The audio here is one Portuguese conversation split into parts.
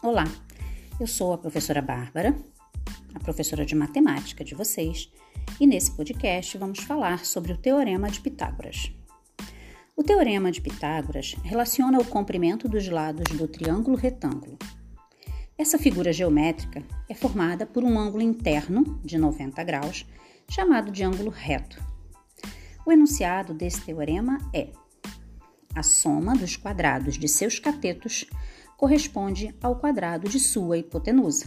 Olá, eu sou a professora Bárbara, a professora de matemática de vocês, e nesse podcast vamos falar sobre o Teorema de Pitágoras. O Teorema de Pitágoras relaciona o comprimento dos lados do triângulo retângulo. Essa figura geométrica é formada por um ângulo interno de 90 graus, chamado de ângulo reto. O enunciado desse teorema é: a soma dos quadrados de seus catetos corresponde ao quadrado de sua hipotenusa.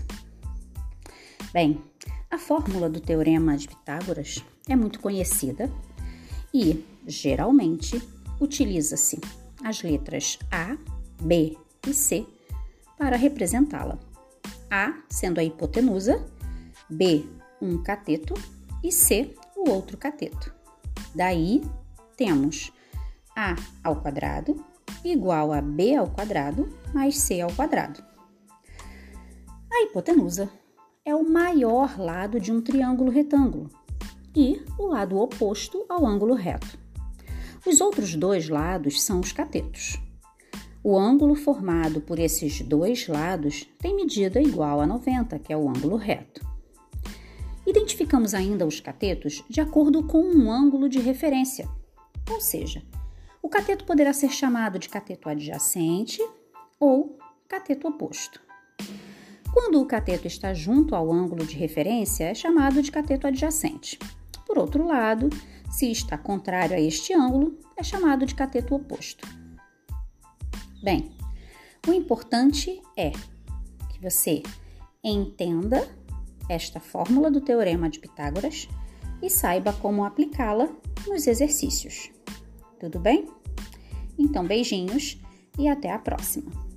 Bem, a fórmula do teorema de Pitágoras é muito conhecida e, geralmente, utiliza-se as letras A, B e C para representá-la. A sendo a hipotenusa, B um cateto e C o outro cateto. Daí temos A ao quadrado igual a b ao quadrado mais c ao quadrado. A hipotenusa é o maior lado de um triângulo retângulo e o lado oposto ao ângulo reto. Os outros dois lados são os catetos. O ângulo formado por esses dois lados tem medida igual a 90, que é o ângulo reto. Identificamos ainda os catetos de acordo com um ângulo de referência, ou seja, o cateto poderá ser chamado de cateto adjacente ou cateto oposto. Quando o cateto está junto ao ângulo de referência, é chamado de cateto adjacente. Por outro lado, se está contrário a este ângulo, é chamado de cateto oposto. Bem, o importante é que você entenda esta fórmula do teorema de Pitágoras e saiba como aplicá-la nos exercícios. Tudo bem? Então, beijinhos e até a próxima!